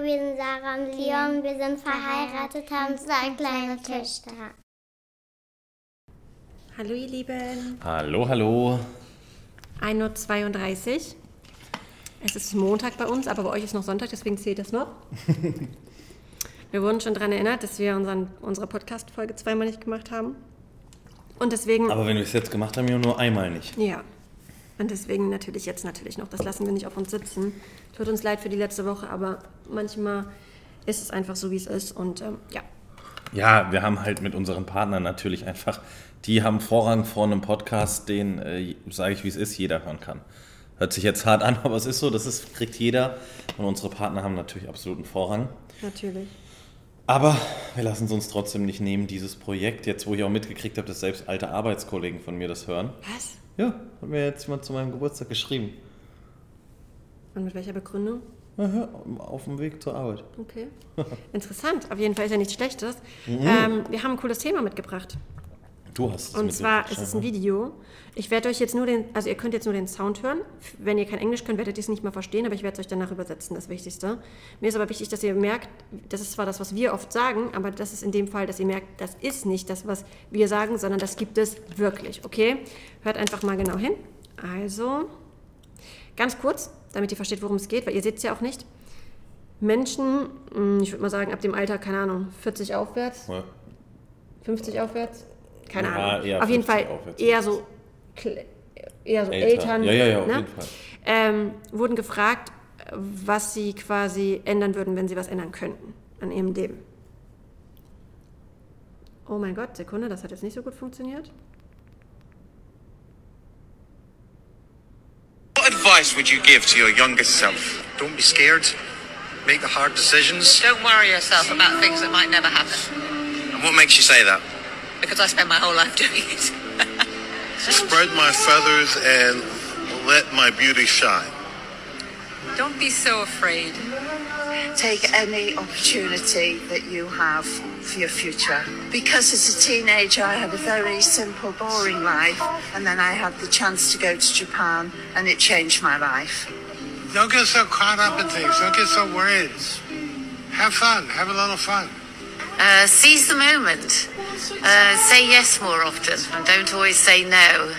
Hallo, wir sind Sarah und Leon. Wir sind verheiratet, haben zwei kleine Töchter. Hallo ihr Lieben. Hallo, hallo. 1.32 Uhr. Es ist Montag bei uns, aber bei euch ist noch Sonntag, deswegen zählt das noch. wir wurden schon daran erinnert, dass wir unseren, unsere Podcast-Folge zweimal nicht gemacht haben. Und deswegen. Aber wenn wir es jetzt gemacht haben, ja nur einmal nicht. Ja. Und deswegen natürlich jetzt natürlich noch. Das lassen wir nicht auf uns sitzen. Tut uns leid für die letzte Woche, aber manchmal ist es einfach so, wie es ist. Und ähm, ja. Ja, wir haben halt mit unseren Partnern natürlich einfach, die haben Vorrang vor einem Podcast, den, äh, sage ich wie es ist, jeder hören kann. Hört sich jetzt hart an, aber es ist so, das ist, kriegt jeder. Und unsere Partner haben natürlich absoluten Vorrang. Natürlich. Aber wir lassen es uns trotzdem nicht nehmen, dieses Projekt, jetzt wo ich auch mitgekriegt habe, dass selbst alte Arbeitskollegen von mir das hören. Was? Ja, hat mir jetzt jemand zu meinem Geburtstag geschrieben. Und mit welcher Begründung? Aha, auf dem Weg zur Arbeit. Okay. Interessant. Auf jeden Fall ist ja nichts Schlechtes. Ähm, wir haben ein cooles Thema mitgebracht. Du hast es Und zwar ist es ein scheinbar. Video. Ich werde euch jetzt nur den, also ihr könnt jetzt nur den Sound hören. Wenn ihr kein Englisch könnt, werdet ihr es nicht mehr verstehen, aber ich werde es euch danach übersetzen, das Wichtigste. Mir ist aber wichtig, dass ihr merkt, das ist zwar das, was wir oft sagen, aber das ist in dem Fall, dass ihr merkt, das ist nicht das, was wir sagen, sondern das gibt es wirklich, okay? Hört einfach mal genau hin. Also, ganz kurz, damit ihr versteht, worum es geht, weil ihr seht es ja auch nicht. Menschen, mh, ich würde mal sagen, ab dem Alter, keine Ahnung, 40 aufwärts, Ja. 50 aufwärts? Keine Ja, Ahnung. eher auf jeden 50 Fall eher so, eher so Älter. Eltern. Ja, ja, ja, auf ne? jeden Fall. Ähm, wurden gefragt, was sie quasi ändern würden, wenn sie was ändern könnten an ihrem Leben. Oh mein Gott, Sekunde, das hat jetzt nicht so gut funktioniert. What advice would you give to your youngest self? Don't be scared. Make the hard decisions. Don't worry yourself about things that might never happen And what makes you say that? Because I spent my whole life doing it. Spread my feathers and let my beauty shine. Don't be so afraid. take any opportunity that you have for your future. Because as a teenager, I had a very simple, boring life, and then I had the chance to go to Japan, and it changed my life. Don't get so caught up in things. Don't get so worried. Have fun. Have a little fun. Uh, seize the moment. Uh, say yes more often and don't always say no.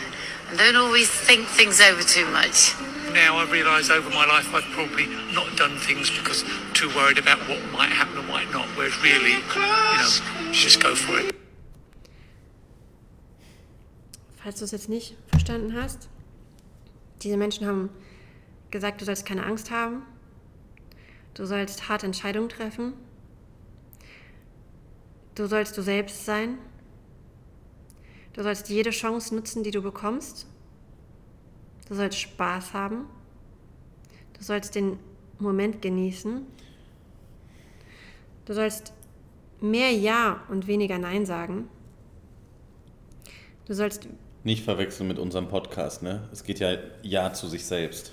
And don't always think things over too much. Now I realise over my life I've probably not done things because too worried about what might happen or might not. Whereas really, you know, just go for it. Falls du es jetzt nicht verstanden hast, diese Menschen haben gesagt, du sollst keine Angst haben, du sollst harte Entscheidungen treffen, du sollst du selbst sein, du sollst jede Chance nutzen, die du bekommst, du sollst Spaß haben, du sollst den Moment genießen, du sollst mehr Ja und weniger Nein sagen, du sollst Nicht verwechseln mit unserem Podcast, ne? Es geht ja Ja zu sich selbst.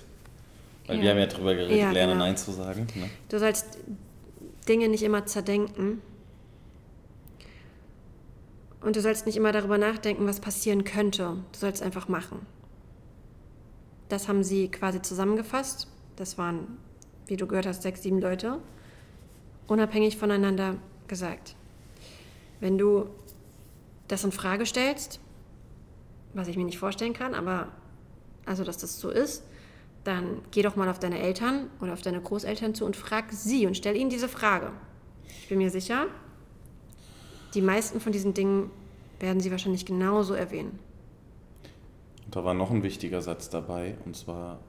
Weil Ja. wir haben ja drüber geredet, Ja, lerne genau. Nein zu sagen. Ne? Du sollst Dinge nicht immer zerdenken. Und du sollst nicht immer darüber nachdenken, was passieren könnte. Du sollst einfach machen. Das haben sie quasi zusammengefasst. Das waren, wie du gehört hast, sechs, sieben Leute. Unabhängig voneinander gesagt. Wenn du das in Frage stellst, was ich mir nicht vorstellen kann, aber also, dass das so ist, dann geh doch mal auf deine Eltern oder auf deine Großeltern zu und frag sie und stell ihnen diese Frage. Ich bin mir sicher, die meisten von diesen Dingen werden sie wahrscheinlich genauso erwähnen. Und da war noch ein wichtiger Satz dabei, und zwar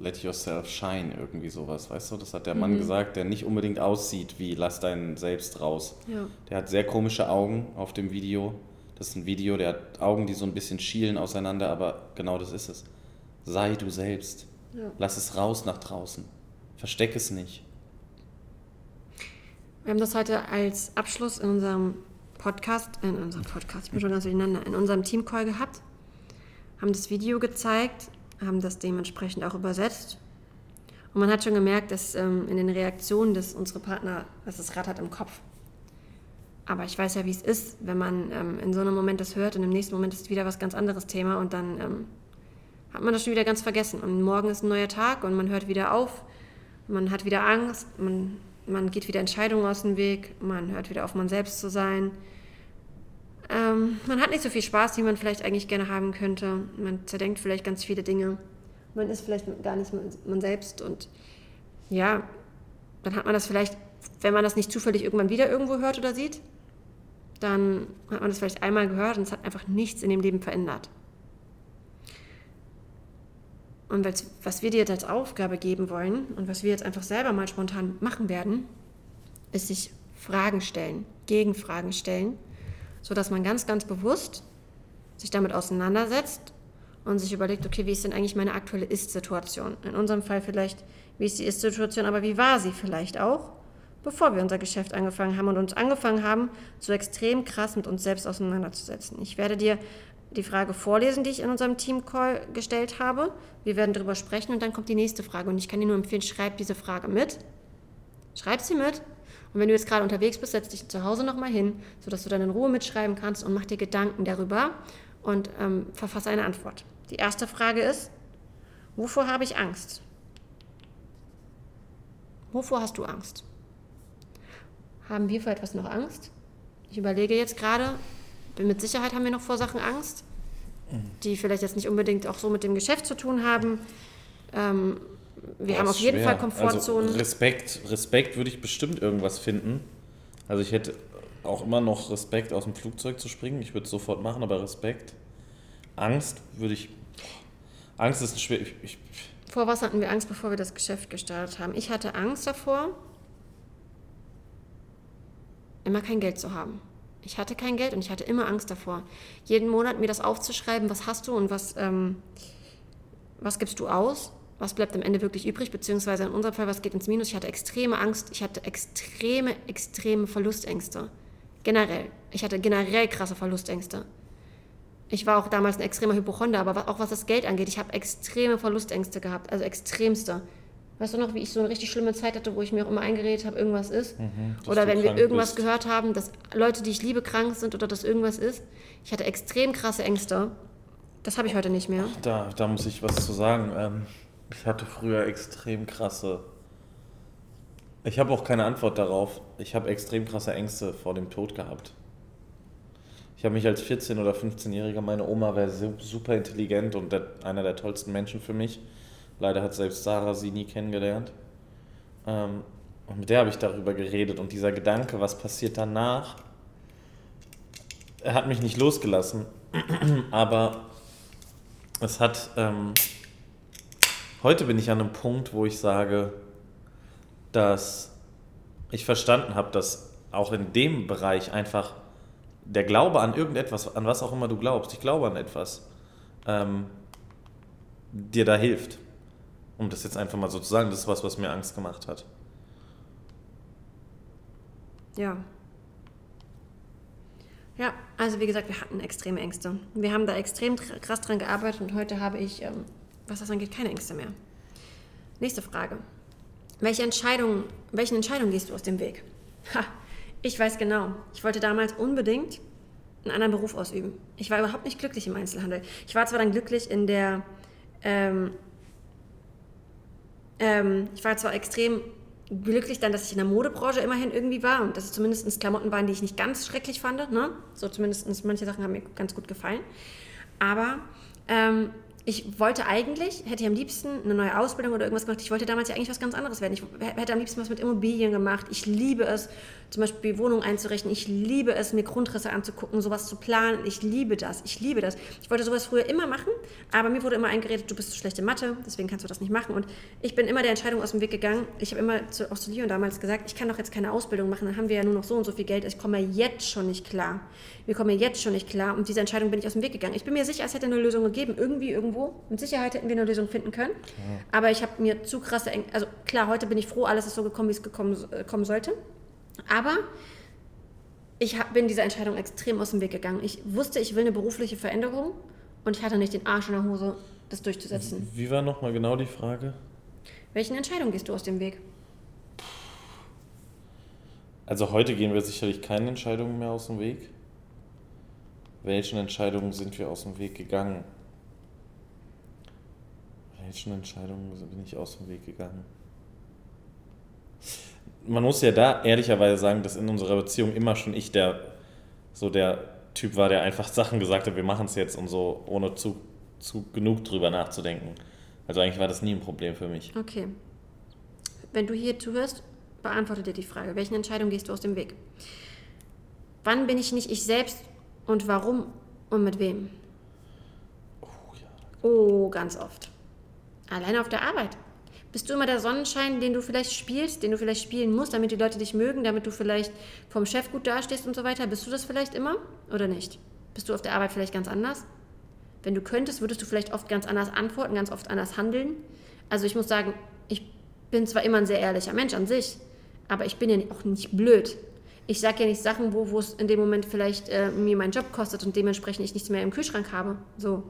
Let yourself shine, irgendwie sowas, weißt du? Das hat der Mhm. Mann gesagt, der nicht unbedingt aussieht wie Lass deinen selbst raus. Ja. Der hat sehr komische Augen auf dem Video. Das ist ein Video, der hat Augen, die so ein bisschen schielen auseinander, aber genau das ist es. Sei du selbst. Ja. Lass es raus nach draußen. Versteck es nicht. Wir haben das heute als Abschluss in unserem Podcast, in unserem Podcast, ich bin schon ganz durcheinander, in unserem Teamcall gehabt, haben das Video gezeigt, haben das dementsprechend auch übersetzt. Und man hat schon gemerkt, dass ähm, in den Reaktionen des unsere Partner, dass es rattert im Kopf. Aber ich weiß ja, wie es ist, wenn man ähm, in so einem Moment das hört und im nächsten Moment ist wieder was ganz anderes Thema und dann ähm, hat man das schon wieder ganz vergessen. Und morgen ist ein neuer Tag und man hört wieder auf, man hat wieder Angst, man man geht wieder Entscheidungen aus dem Weg, man hört wieder auf, man selbst zu sein. Ähm, man hat nicht so viel Spaß, wie man vielleicht eigentlich gerne haben könnte. Man zerdenkt vielleicht ganz viele Dinge. Man ist vielleicht gar nicht man selbst und ja, dann hat man das vielleicht, wenn man das nicht zufällig irgendwann wieder irgendwo hört oder sieht, dann hat man das vielleicht einmal gehört und es hat einfach nichts in dem Leben verändert. Und was wir dir jetzt als Aufgabe geben wollen und was wir jetzt einfach selber mal spontan machen werden, ist sich Fragen stellen, Gegenfragen stellen, sodass man ganz, ganz bewusst sich damit auseinandersetzt und sich überlegt, okay, wie ist denn eigentlich meine aktuelle Ist-Situation? In unserem Fall vielleicht, wie ist die Ist-Situation, aber wie war sie vielleicht auch, bevor wir unser Geschäft angefangen haben und uns angefangen haben, so extrem krass mit uns selbst auseinanderzusetzen. Ich werde dir die Frage vorlesen, die ich in unserem Team-Call gestellt habe. Wir werden darüber sprechen und dann kommt die nächste Frage. Und ich kann dir nur empfehlen, schreib diese Frage mit. Schreib sie mit. Und wenn du jetzt gerade unterwegs bist, setz dich zu Hause nochmal hin, sodass du dann in Ruhe mitschreiben kannst und mach dir Gedanken darüber und ähm, verfasse eine Antwort. Die erste Frage ist, wovor habe ich Angst? Wovor hast du Angst? Haben wir vor etwas noch Angst? Ich überlege jetzt gerade, mit Sicherheit haben wir noch vor Sachen Angst, die vielleicht jetzt nicht unbedingt auch so mit dem Geschäft zu tun haben. Ähm, wir Das haben auf jeden schwer. Fall Komfortzonen. Also Respekt, Respekt würde ich bestimmt irgendwas finden. Also ich hätte auch immer noch Respekt, aus dem Flugzeug zu springen. Ich würde es sofort machen, aber Respekt. Angst würde ich. Angst ist ein schwer. Ich, ich, Vor was hatten wir Angst, bevor wir das Geschäft gestartet haben? Ich hatte Angst davor, immer kein Geld zu haben. Ich hatte kein Geld und ich hatte immer Angst davor, jeden Monat mir das aufzuschreiben, was hast du und was, ähm, was gibst du aus, was bleibt am Ende wirklich übrig, beziehungsweise in unserem Fall, was geht ins Minus. Ich hatte extreme Angst, ich hatte extreme, extreme Verlustängste. Generell. Ich hatte generell krasse Verlustängste. Ich war auch damals ein extremer Hypochonder, aber auch was das Geld angeht, ich habe extreme Verlustängste gehabt, also extremste. Weißt du noch, wie ich so eine richtig schlimme Zeit hatte, wo ich mir auch immer eingeredet habe, irgendwas ist? Mhm, oder wenn wir irgendwas bist. gehört haben, dass Leute, die ich liebe, krank sind oder dass irgendwas ist. Ich hatte extrem krasse Ängste. Das habe ich heute nicht mehr. da, da muss ich was zu sagen. Ähm, ich hatte früher extrem krasse. Ich habe auch keine Antwort darauf. Ich habe extrem krasse Ängste vor dem Tod gehabt. Ich habe mich als 14- oder 15-Jähriger, meine Oma wäre super intelligent und einer der tollsten Menschen für mich. Leider hat selbst Sarah sie nie kennengelernt. Ähm, und mit der habe ich darüber geredet und dieser Gedanke, was passiert danach, hat mich nicht losgelassen. Aber es hat. Ähm, heute bin ich an einem Punkt, wo ich sage, dass ich verstanden habe, dass auch in dem Bereich einfach der Glaube an irgendetwas, an was auch immer du glaubst, ich glaube an etwas, ähm, dir da hilft. Um das jetzt einfach mal so zu sagen, das ist was, was mir Angst gemacht hat. Ja. Ja, also wie gesagt, wir hatten extreme Ängste. Wir haben da extrem tr- krass dran gearbeitet und heute habe ich, ähm, was das angeht, keine Ängste mehr. Nächste Frage. Welche Entscheidung, welchen Entscheidungen gehst du aus dem Weg? Ha, ich weiß genau. Ich wollte damals unbedingt einen anderen Beruf ausüben. Ich war überhaupt nicht glücklich im Einzelhandel. Ich war zwar dann glücklich in der, ähm, ähm, ich war zwar extrem glücklich dann, dass ich in der Modebranche immerhin irgendwie war und dass es zumindest Klamotten waren, die ich nicht ganz schrecklich fand. Ne? So zumindest manche Sachen haben mir ganz gut gefallen. Aber ähm, ich wollte eigentlich, hätte ich am liebsten eine neue Ausbildung oder irgendwas gemacht. Ich wollte damals ja eigentlich was ganz anderes werden. Ich hätte am liebsten was mit Immobilien gemacht. Ich liebe es, zum Beispiel Wohnungen einzurichten. Ich liebe es, mir Grundrisse anzugucken, sowas zu planen. Ich liebe das. Ich liebe das. Ich wollte sowas früher immer machen, aber mir wurde immer eingeredet, du bist zu schlechte Mathe, deswegen kannst du das nicht machen. Und ich bin immer der Entscheidung aus dem Weg gegangen. Ich habe immer zu, auch zu Leon damals gesagt, ich kann doch jetzt keine Ausbildung machen, dann haben wir ja nur noch so und so viel Geld. Ich komme jetzt schon nicht klar. Wir kommen jetzt schon nicht klar. Und diese Entscheidung bin ich aus dem Weg gegangen. Ich bin mir sicher, es hätte eine Lösung gegeben, irgendwie, irgendwo. Mit Sicherheit hätten wir eine Lösung finden können. Aber ich habe mir zu krasse Ängste. Also klar, heute bin ich froh, alles ist so gekommen, wie es gekommen, äh, kommen sollte. Aber ich hab, bin dieser Entscheidung extrem aus dem Weg gegangen. Ich wusste, ich will eine berufliche Veränderung und ich hatte nicht den Arsch in der Hose, das durchzusetzen. Wie war nochmal genau die Frage? Welchen Entscheidungen gehst du aus dem Weg? Also heute gehen wir sicherlich keine Entscheidungen mehr aus dem Weg. Welchen Entscheidungen sind wir aus dem Weg gegangen? Welchen Entscheidungen bin ich aus dem Weg gegangen? man muss ja da ehrlicherweise sagen, dass in unserer Beziehung immer schon ich der so der Typ war, der einfach Sachen gesagt hat, wir machen es jetzt und so, ohne zu, zu genug drüber nachzudenken. Also eigentlich war das nie ein Problem für mich. Okay. Wenn du hier zuhörst, beantworte dir die Frage, welchen Entscheidungen gehst du aus dem Weg? Wann bin ich nicht ich selbst und warum und mit wem? Oh, ganz oft. Alleine auf der Arbeit. Bist du immer der Sonnenschein, den du vielleicht spielst, den du vielleicht spielen musst, damit die Leute dich mögen, damit du vielleicht vom Chef gut dastehst und so weiter? Bist du das vielleicht immer oder nicht? Bist du auf der Arbeit vielleicht ganz anders? Wenn du könntest, würdest du vielleicht oft ganz anders antworten, ganz oft anders handeln. Also ich muss sagen, ich bin zwar immer ein sehr ehrlicher Mensch an sich, aber ich bin ja auch nicht blöd. Ich sage ja nicht Sachen, wo, es in dem Moment vielleicht äh, mir meinen Job kostet und dementsprechend ich nichts mehr im Kühlschrank habe. So.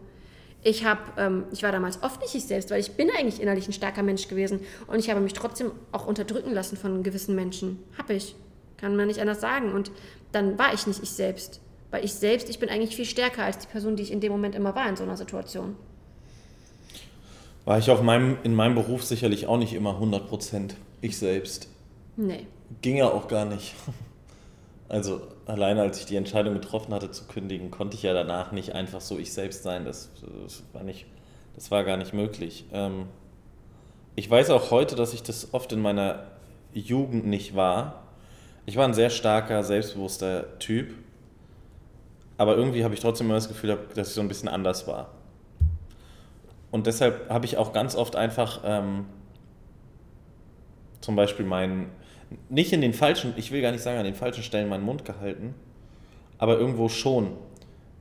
Ich, hab, ähm, ich war damals oft nicht ich selbst, weil ich bin eigentlich innerlich ein starker Mensch gewesen. Und ich habe mich trotzdem auch unterdrücken lassen von gewissen Menschen. Hab ich. Kann man nicht anders sagen. Und dann war ich nicht ich selbst. Weil ich selbst, ich bin eigentlich viel stärker als die Person, die ich in dem Moment immer war in so einer Situation. War ich auf meinem, in meinem Beruf sicherlich auch nicht immer 100% ich selbst. Nee. Ging ja auch gar nicht. Also alleine als ich die Entscheidung getroffen hatte zu kündigen, konnte ich ja danach nicht einfach so ich selbst sein. Das, das war, nicht, das war gar nicht möglich. Ähm, ich weiß auch heute, dass ich das oft in meiner Jugend nicht war. Ich war ein sehr starker, selbstbewusster Typ. Aber irgendwie habe ich trotzdem immer das Gefühl, dass ich so ein bisschen anders war. Und deshalb habe ich auch ganz oft einfach ähm, zum Beispiel meinen nicht in den falschen, ich will gar nicht sagen an den falschen Stellen meinen Mund gehalten, aber irgendwo schon.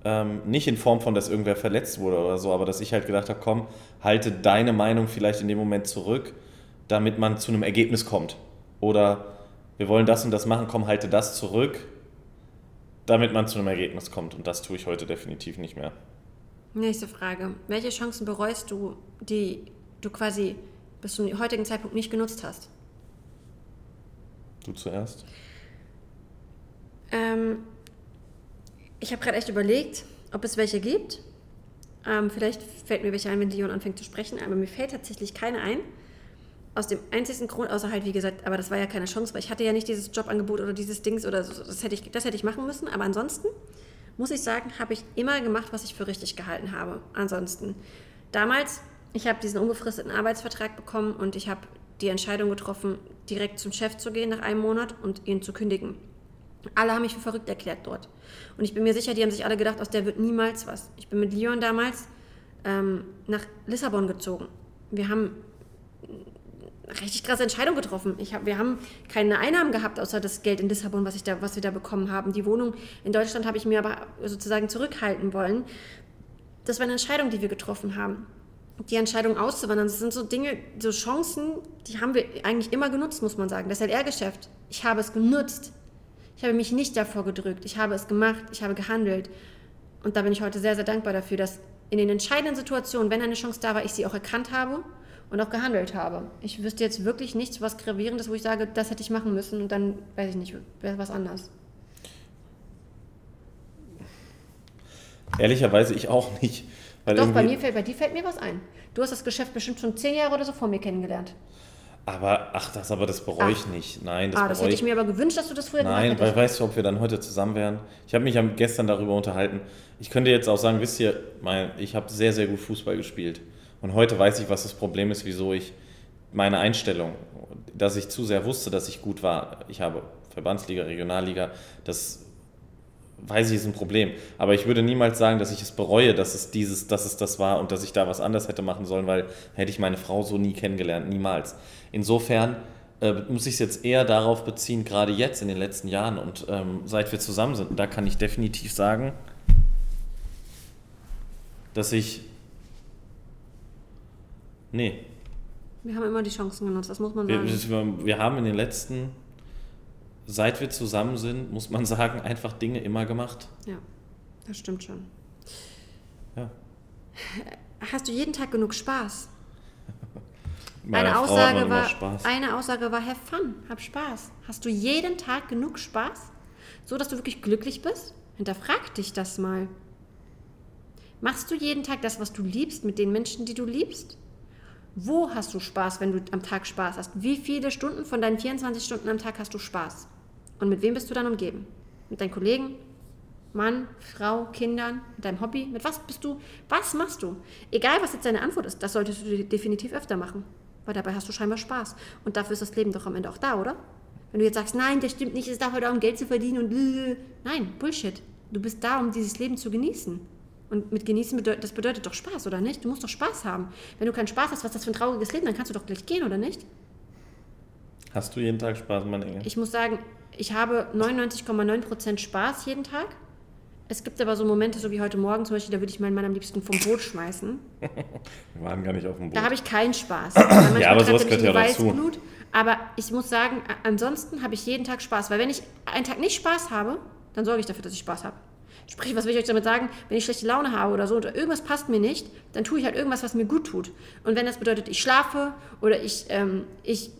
Ähm, nicht in Form von, dass irgendwer verletzt wurde oder so, aber dass ich halt gedacht habe, komm, halte deine Meinung vielleicht in dem Moment zurück, damit man zu einem Ergebnis kommt. Oder wir wollen das und das machen, komm, halte das zurück, damit man zu einem Ergebnis kommt. Und das tue ich heute definitiv nicht mehr. Nächste Frage. Welche Chancen bereust du, die du quasi bis zum heutigen Zeitpunkt nicht genutzt hast? Du zuerst? Ähm, ich habe gerade echt überlegt, ob es welche gibt. Ähm, vielleicht fällt mir welche ein, wenn Dion anfängt zu sprechen, aber mir fällt tatsächlich keine ein. Aus dem einzigen Grund, außer halt, wie gesagt, aber das war ja keine Chance, weil ich hatte ja nicht dieses Jobangebot oder dieses Dings oder so, das hätte ich, das hätte ich machen müssen. Aber ansonsten, muss ich sagen, habe ich immer gemacht, was ich für richtig gehalten habe. Ansonsten. Damals, ich habe diesen unbefristeten Arbeitsvertrag bekommen und ich habe die Entscheidung getroffen, direkt zum Chef zu gehen nach einem Monat und ihn zu kündigen. Alle haben mich für verrückt erklärt dort. Und ich bin mir sicher, die haben sich alle gedacht, aus der wird niemals was. Ich bin mit Leon damals ähm, nach Lissabon gezogen. Wir haben eine richtig krasse Entscheidung getroffen. Ich hab, wir haben keine Einnahmen gehabt, außer das Geld in Lissabon, was, ich da, was wir da bekommen haben. Die Wohnung in Deutschland habe ich mir aber sozusagen zurückhalten wollen. Das war eine Entscheidung, die wir getroffen haben die Entscheidung auszuwandern, das sind so Dinge, so Chancen, die haben wir eigentlich immer genutzt, muss man sagen. Das LR-Geschäft, ich habe es genutzt. Ich habe mich nicht davor gedrückt. Ich habe es gemacht, ich habe gehandelt. Und da bin ich heute sehr, sehr dankbar dafür, dass in den entscheidenden Situationen, wenn eine Chance da war, ich sie auch erkannt habe und auch gehandelt habe. Ich wüsste jetzt wirklich nichts, was Gravierendes, wo ich sage, das hätte ich machen müssen und dann, weiß ich nicht, wäre was anders. Ehrlicherweise ich auch nicht. Weil Doch, bei, mir fällt, bei dir fällt mir was ein. Du hast das Geschäft bestimmt schon zehn Jahre oder so vor mir kennengelernt. Aber, ach, das, aber das bereue ich nicht. Nein, das, ah, das hätte ich mir aber gewünscht, dass du das früher Nein, weil weißt du, ob wir dann heute zusammen wären? Ich habe mich gestern darüber unterhalten. Ich könnte jetzt auch sagen, wisst ihr, mein, ich habe sehr, sehr gut Fußball gespielt. Und heute weiß ich, was das Problem ist, wieso ich meine Einstellung, dass ich zu sehr wusste, dass ich gut war. Ich habe Verbandsliga, Regionalliga, das weiß ich, ist ein Problem. Aber ich würde niemals sagen, dass ich es bereue, dass es dieses, dass es das war und dass ich da was anders hätte machen sollen, weil hätte ich meine Frau so nie kennengelernt, niemals. Insofern äh, muss ich es jetzt eher darauf beziehen, gerade jetzt in den letzten Jahren und ähm, seit wir zusammen sind. Und da kann ich definitiv sagen, dass ich. Nee. Wir haben immer die Chancen genutzt, das muss man sagen. Wir, wir haben in den letzten seit wir zusammen sind, muss man sagen, einfach Dinge immer gemacht. Ja, das stimmt schon. Ja. Hast du jeden Tag genug Spaß? eine Aussage, war, Spaß. eine Aussage war, have fun, hab Spaß. Hast du jeden Tag genug Spaß? So, dass du wirklich glücklich bist? Hinterfrag dich das mal. Machst du jeden Tag das, was du liebst, mit den Menschen, die du liebst? Wo hast du Spaß, wenn du am Tag Spaß hast? Wie viele Stunden von deinen 24 Stunden am Tag hast du Spaß? Und mit wem bist du dann umgeben? Mit deinen Kollegen? Mann, Frau, Kindern, mit deinem Hobby? Mit was bist du? Was machst du? Egal, was jetzt deine Antwort ist, das solltest du definitiv öfter machen. Weil dabei hast du scheinbar Spaß. Und dafür ist das Leben doch am Ende auch da, oder? Wenn du jetzt sagst, nein, das stimmt nicht, es ist dafür da, um Geld zu verdienen und nein, Bullshit. Du bist da, um dieses Leben zu genießen. Und mit genießen bedeutet, das bedeutet doch Spaß, oder nicht? Du musst doch Spaß haben. Wenn du keinen Spaß hast, was ist das für ein trauriges Leben, dann kannst du doch gleich gehen, oder nicht? Hast du jeden Tag Spaß, mein Engel? Ich muss sagen, ich habe 99,9% Spaß jeden Tag. Es gibt aber so Momente, so wie heute Morgen zum Beispiel, da würde ich meinen Mann am liebsten vom Boot schmeißen. Wir waren gar nicht auf dem Boot. Da habe ich keinen Spaß. Ja, aber sowas gehört ja dazu. Weißblut. Aber ich muss sagen, ansonsten habe ich jeden Tag Spaß. Weil wenn ich einen Tag nicht Spaß habe, dann sorge ich dafür, dass ich Spaß habe. Sprich, was will ich euch damit sagen? Wenn ich schlechte Laune habe oder so oder irgendwas passt mir nicht, dann tue ich halt irgendwas, was mir gut tut. Und wenn das bedeutet, ich schlafe oder ich, ähm, ich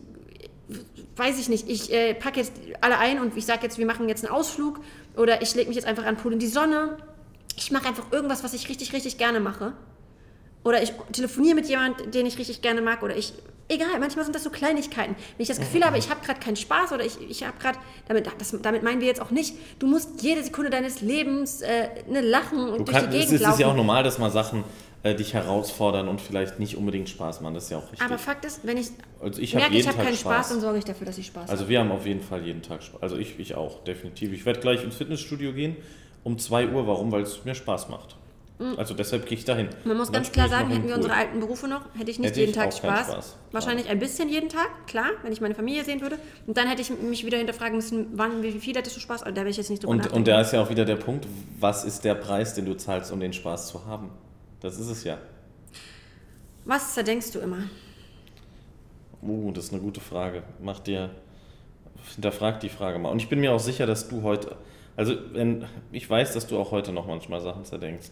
weiß ich nicht, ich äh, packe jetzt alle ein und ich sage jetzt, wir machen jetzt einen Ausflug oder ich lege mich jetzt einfach an den Pool in die Sonne. Ich mache einfach irgendwas, was ich richtig, richtig gerne mache. Oder ich telefoniere mit jemandem, den ich richtig gerne mag. Oder ich, egal, manchmal sind das so Kleinigkeiten. Wenn ich das Gefühl habe, ich habe gerade keinen Spaß oder ich, ich habe gerade, damit, das, damit meinen wir jetzt auch nicht, du musst jede Sekunde deines Lebens äh, ne, lachen und Du durch kann, die es Gegend ist laufen. ja auch normal, dass mal Sachen äh, dich herausfordern und vielleicht nicht unbedingt Spaß machen. Das ist ja auch richtig. Aber Fakt ist, wenn ich, Also ich merke, ich habe keinen Spaß, dann sorge ich dafür, dass ich Spaß Also habe. wir haben auf jeden Fall jeden Tag Spaß. Also ich, ich auch, definitiv. Ich werde gleich ins Fitnessstudio gehen um 2 Uhr. Warum? Weil es mir Spaß macht. Also deshalb gehe ich dahin. Man muss Und ganz klar sagen, hätten wir unsere alten Berufe noch, hätte ich nicht Hätte jeden ich Tag Spaß. Spaß. Wahrscheinlich ein bisschen jeden Tag, klar, wenn ich meine Familie sehen würde. Und dann hätte ich mich wieder hinterfragen müssen, wann, wie viel hättest du Spaß? Da will ich jetzt nicht drüber Und, nachdenken. und da ist ja auch wieder der Punkt, was ist der Preis, den du zahlst, um den Spaß zu haben? Das ist es ja. Was zerdenkst du immer? Uh, das ist eine gute Frage. Mach dir, hinterfrag die Frage mal. Und ich bin mir auch sicher, dass du heute, also wenn, ich weiß, dass du auch heute noch manchmal Sachen zerdenkst.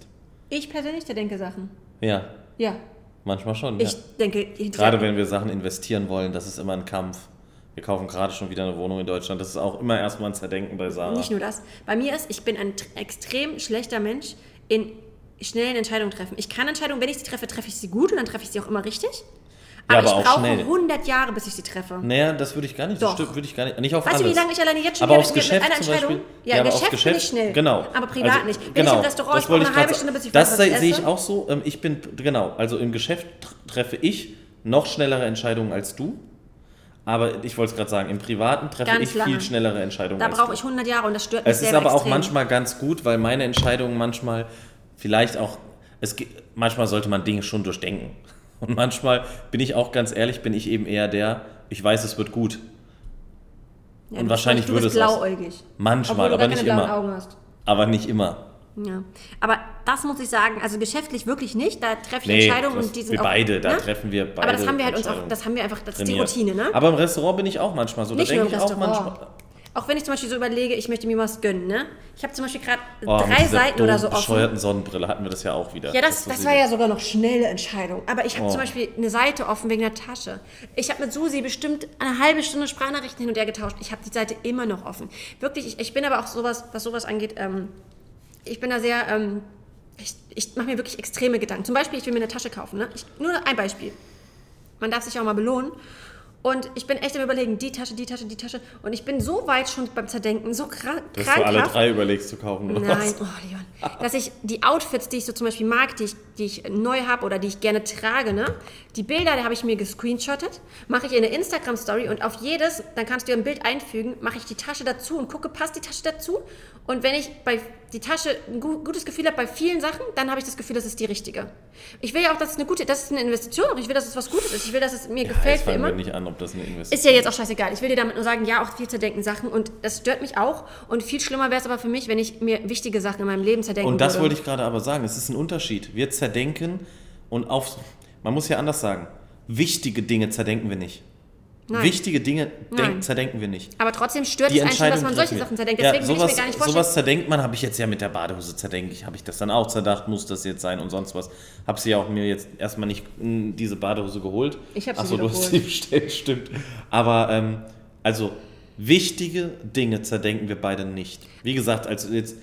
Ich persönlich zerdenke Sachen. Ja, Ja. manchmal schon. Ich ja. denke, Gerade wenn wir Sachen investieren wollen, das ist immer ein Kampf. Wir kaufen gerade schon wieder eine Wohnung in Deutschland. Das ist auch immer erstmal ein Zerdenken bei Sarah. Nicht nur das. Bei mir ist, ich bin ein tr- extrem schlechter Mensch in schnellen Entscheidungen treffen. Ich kann Entscheidungen, wenn ich sie treffe, treffe ich sie gut und dann treffe ich sie auch immer richtig. Ja, Aber, aber ich auch brauche schnell. 100 Jahre, bis ich sie treffe. Naja, das würde ich gar nicht. Doch. Das würde ich gar nicht. Nicht auf Weißt du, alles. wie lange ich alleine jetzt schon aber aufs mit, mit Geschäft einer Entscheidung? Beispiel. Ja, aber Geschäft aufs bin ich schnell. Genau. Aber privat Also, nicht. Wenn genau. ich im Restaurant, das ich brauche eine halbe Stunde, bis ich Das sei- sehe ich auch so. Ähm, Ich bin, genau, also im Geschäft tr- treffe ich noch schnellere Entscheidungen als du. Aber ich wollte es gerade sagen, im Privaten treffe Ganz ich lange. viel schnellere Entscheidungen Da brauche du. ich 100 Jahre und das stört mich Es sehr ist aber auch extrem. manchmal ganz gut, weil meine Entscheidungen manchmal vielleicht auch, es, manchmal sollte man Dinge schon durchdenken. Und manchmal bin ich auch ganz ehrlich, bin ich eben eher der, ich weiß, es wird gut. Ja, und wahrscheinlich würde du es blauäugig. Manchmal, obwohl du aber nicht immer. Aber nicht immer. Ja. Aber das muss ich sagen, also geschäftlich wirklich nicht. Da treffe ich Nee, Entscheidungen und die sind wir auch, beide, da ne? treffen wir beide. Aber das haben wir halt uns auch, das haben wir einfach, das ist die. Routine, ne? Aber im Restaurant bin ich auch manchmal so. Nicht da denke ich auch manchmal. Auch wenn ich zum Beispiel so überlege, ich möchte mir was gönnen, ne? Ich habe zum Beispiel gerade Oh, drei Seiten oder so offen. bescheuerten Sonnenbrille hatten wir das ja auch wieder. Ja, das, das war ja sogar noch schnelle Entscheidung. Aber ich habe Oh. zum Beispiel eine Seite offen wegen der Tasche. Ich habe mit Susi bestimmt eine halbe Stunde Sprachnachrichten hin und her getauscht. Ich habe die Seite immer noch offen. Wirklich, ich, ich bin aber auch sowas, was sowas angeht, ähm, ich bin da sehr, ähm, ich, ich mache mir wirklich extreme Gedanken. Zum Beispiel, ich will mir eine Tasche kaufen. Ne? Ich, nur ein Beispiel. Man darf sich auch mal belohnen. Und ich bin echt am überlegen, die Tasche, die Tasche, die Tasche. Und ich bin so weit schon beim Zerdenken, so krank, Dass du alle krankhaft. drei überlegst zu kaufen. oder Nein, was? oh Leon. Dass ich die Outfits, die ich so zum Beispiel mag, die ich, die ich neu habe oder die ich gerne trage, ne? die Bilder, die habe ich mir gescreenshottet, mache ich in eine Instagram-Story und auf jedes, dann kannst du ja ein Bild einfügen, mache ich die Tasche dazu und gucke, passt die Tasche dazu? Und wenn ich bei die Tasche ein gu- gutes Gefühl habe bei vielen Sachen, dann habe ich das Gefühl, das ist die richtige. Ich will ja auch, dass es eine gute, das ist eine Investition, ich will, dass es was Gutes ist. Ich will, dass es mir Ja, gefällt fangen wir immer. nicht an, ob das eine Investition Ist ja jetzt auch scheißegal. Ich will dir damit nur sagen, ja, auch viel zerdenken Sachen und das stört mich auch. Und viel schlimmer wäre es aber für mich, wenn ich mir wichtige Sachen in meinem Leben zerdenken Und das würde. wollte ich gerade aber sagen. Es ist ein Unterschied. Wir zerdenken und auf. Man muss ja anders sagen. Wichtige Dinge zerdenken wir nicht. Nein. Wichtige Dinge denk, zerdenken wir nicht. Aber trotzdem stört Die es einen schon, dass man solche. Sachen zerdenkt. Ja, Deswegen will sowas, ich mir gar nicht vorstellen. sowas zerdenkt man, habe ich jetzt ja mit der Badehose zerdenkt. Ich habe ich das dann auch zerdacht, muss das jetzt sein und sonst was. Habe sie ja auch mir jetzt erstmal nicht mh, diese Badehose geholt. Ich hab sie Achso, du hast sie bestellt, stimmt. Aber ähm, also wichtige Dinge zerdenken wir beide nicht. Wie gesagt, also jetzt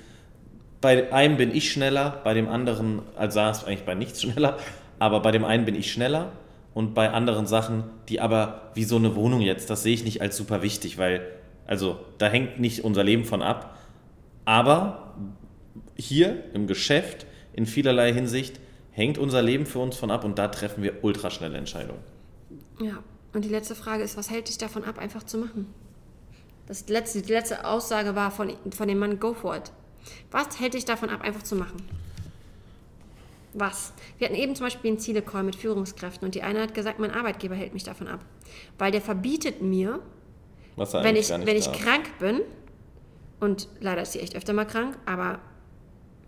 bei einem bin ich schneller, bei dem anderen, also saß eigentlich bei nichts schneller, aber bei dem einen bin ich schneller und bei anderen Sachen, die aber wie so eine Wohnung jetzt, das sehe ich nicht als super wichtig, weil, also da hängt nicht unser Leben von ab. Aber hier im Geschäft, in vielerlei Hinsicht, hängt unser Leben für uns von ab und da treffen wir ultraschnelle Entscheidungen. Ja, und die letzte Frage ist, was hält dich davon ab, einfach zu machen? Das letzte, die letzte Aussage war von, von dem Mann, go for it. Was hält dich davon ab, einfach zu machen? Was? Wir hatten eben zum Beispiel einen Ziele-Call mit Führungskräften und die eine hat gesagt, mein Arbeitgeber hält mich davon ab. Weil der verbietet mir, wenn ich, wenn ich darf. krank bin, und leider ist sie echt öfter mal krank, aber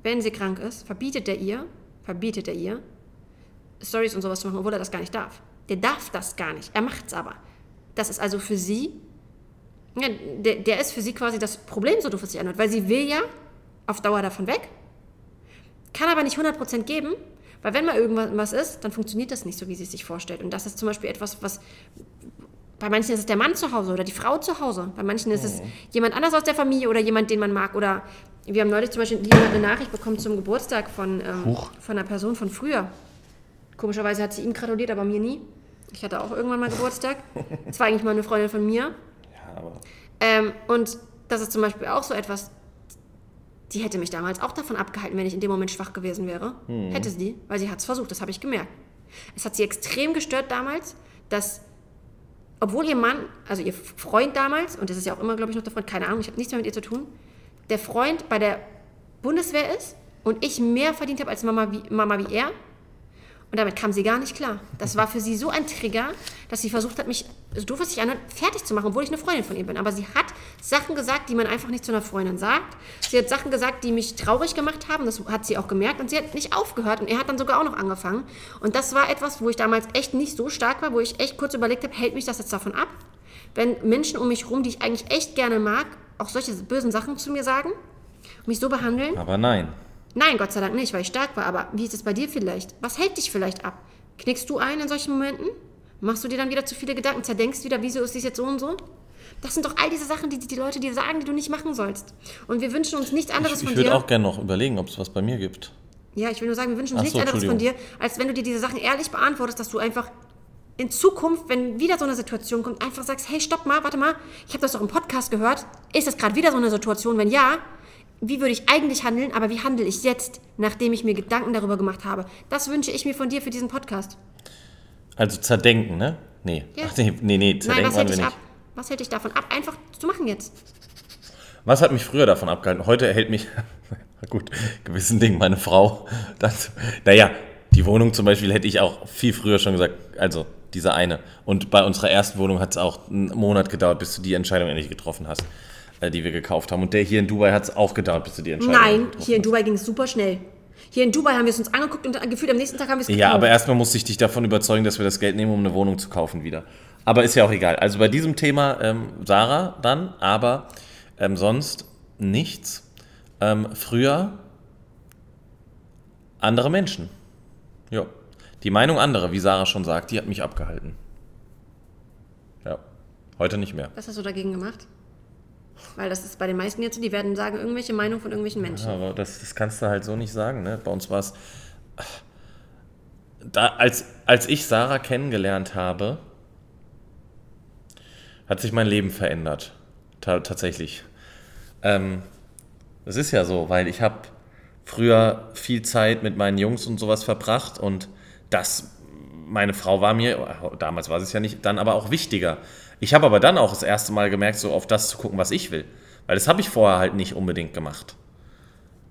wenn sie krank ist, verbietet er ihr, verbietet er ihr, Stories und sowas zu machen, obwohl er das gar nicht darf. Der darf das gar nicht. Er macht es aber. Das ist also für sie, ja, der, der ist für sie quasi das Problem, so doof es sich anhört, weil sie will ja auf Dauer davon weg, kann aber nicht 100% geben, weil wenn mal irgendwas ist, dann funktioniert das nicht so, wie sie es sich vorstellt. Und das ist zum Beispiel etwas, was bei manchen ist es der Mann zu Hause oder die Frau zu Hause. Bei manchen ist es jemand anders aus der Familie oder jemand, den man mag. Oder wir haben neulich zum Beispiel eine Nachricht bekommen zum Geburtstag von, ähm, von einer Person von früher. Komischerweise hat sie ihm gratuliert, aber mir nie. Ich hatte auch irgendwann mal Geburtstag. Das war eigentlich mal eine Freundin von mir. Ja, aber Ähm, und das ist zum Beispiel auch so etwas, die hätte mich damals auch davon abgehalten, wenn ich in dem Moment schwach gewesen wäre. Hätte sie, weil sie hat es versucht, das habe ich gemerkt. Es hat sie extrem gestört damals, dass, obwohl ihr Mann, also ihr Freund damals, und das ist ja auch immer, glaube ich, noch der Freund, keine Ahnung, ich habe nichts mehr mit ihr zu tun, der Freund bei der Bundeswehr ist und ich mehr verdient habe als Mama wie, Mama wie er. Und damit kam sie gar nicht klar. Das war für sie so ein Trigger, dass sie versucht hat, mich, so doof es sich anhört, fertig zu machen, obwohl ich eine Freundin von ihr bin. Aber sie hat Sachen gesagt, die man einfach nicht zu einer Freundin sagt. Sie hat Sachen gesagt, die mich traurig gemacht haben. Das hat sie auch gemerkt. Und sie hat nicht aufgehört. Und er hat dann sogar auch noch angefangen. Und das war etwas, wo ich damals echt nicht so stark war, wo ich echt kurz überlegt habe, hält mich das jetzt davon ab? Wenn Menschen um mich herum, die ich eigentlich echt gerne mag, auch solche bösen Sachen zu mir sagen, mich so behandeln, aber nein. Nein, Gott sei Dank nicht, weil ich stark war. Aber wie ist es bei dir vielleicht? Was hält dich vielleicht ab? Knickst du ein in solchen Momenten? Machst du dir dann wieder zu viele Gedanken? Zerdenkst wieder, wieso ist dies jetzt so und so? Das sind doch all diese Sachen, die die Leute dir sagen, die du nicht machen sollst. Und wir wünschen uns nichts anderes Ich, ich von würde dir. auch gerne noch überlegen, ob es was bei mir gibt. Ja, ich will nur sagen, wir wünschen uns Ach nichts so, anderes von dir, als wenn du dir diese Sachen ehrlich beantwortest, dass du einfach in Zukunft, wenn wieder so eine Situation kommt, einfach sagst, hey, stopp mal, warte mal, ich habe das doch im Podcast gehört. Ist das gerade wieder so eine Situation? Wenn ja, wie würde ich eigentlich handeln, aber wie handle ich jetzt, nachdem ich mir Gedanken darüber gemacht habe? Das wünsche ich mir von dir für diesen Podcast. Also zerdenken, ne? Nee. Ja. Ach, nee, nee, nee, Nein, zerdenken was wollen hält wir dich nicht. ab? Was hält dich davon ab, einfach zu machen jetzt? Was hat mich früher davon abgehalten? Heute hält mich, gut, gewissen Dingen meine Frau. Das, naja, die Wohnung zum Beispiel hätte ich auch viel früher schon gesagt, also diese eine. Und bei unserer ersten Wohnung hat es auch einen Monat gedauert, bis du die Entscheidung endlich getroffen hast, die wir gekauft haben. Und der hier in Dubai hat es auch gedauert, bis du die Entscheidung Nein, hier in. Dubai ging es super schnell. Hier in Dubai haben wir es uns angeguckt und gefühlt am nächsten Tag haben wir es gekauft. Ja, aber erstmal musste ich dich davon überzeugen, dass wir das Geld nehmen, um eine Wohnung zu kaufen wieder. Aber ist ja auch egal. Also bei diesem Thema ähm, Sarah dann, aber ähm, sonst nichts. Ähm, früher andere Menschen. Ja. Die Meinung anderer, wie Sarah schon sagt, die hat mich abgehalten. Ja. Heute nicht mehr. Was hast du dagegen gemacht? Weil das ist bei den meisten jetzt so, die werden sagen, irgendwelche Meinung von irgendwelchen Menschen. Aber das, das kannst du halt so nicht sagen. Ne? Bei uns war es. Als, als ich Sarah kennengelernt habe, hat sich mein Leben verändert. Ta tatsächlich. Ähm, ist ja so, weil ich habe früher viel Zeit mit meinen Jungs und sowas verbracht und das, meine Frau war mir, damals war es ja nicht, dann aber auch wichtiger. Ich habe aber dann auch das erste Mal gemerkt, so auf das zu gucken, was ich will. Weil das habe ich vorher halt nicht unbedingt gemacht.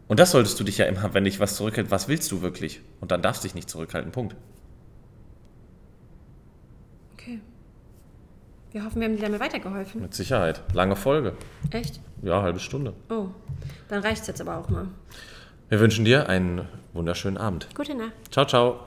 Und das solltest du dich ja immer, wenn dich was zurückhält, was willst du wirklich? Und dann darfst du dich nicht zurückhalten, Punkt. Okay. Wir hoffen, wir haben dir damit weitergeholfen. Mit Sicherheit. Lange Folge. Echt? Ja, halbe Stunde. Oh, dann reicht's jetzt aber auch mal. Wir wünschen dir einen wunderschönen Abend. Gute Nacht. Ciao, ciao.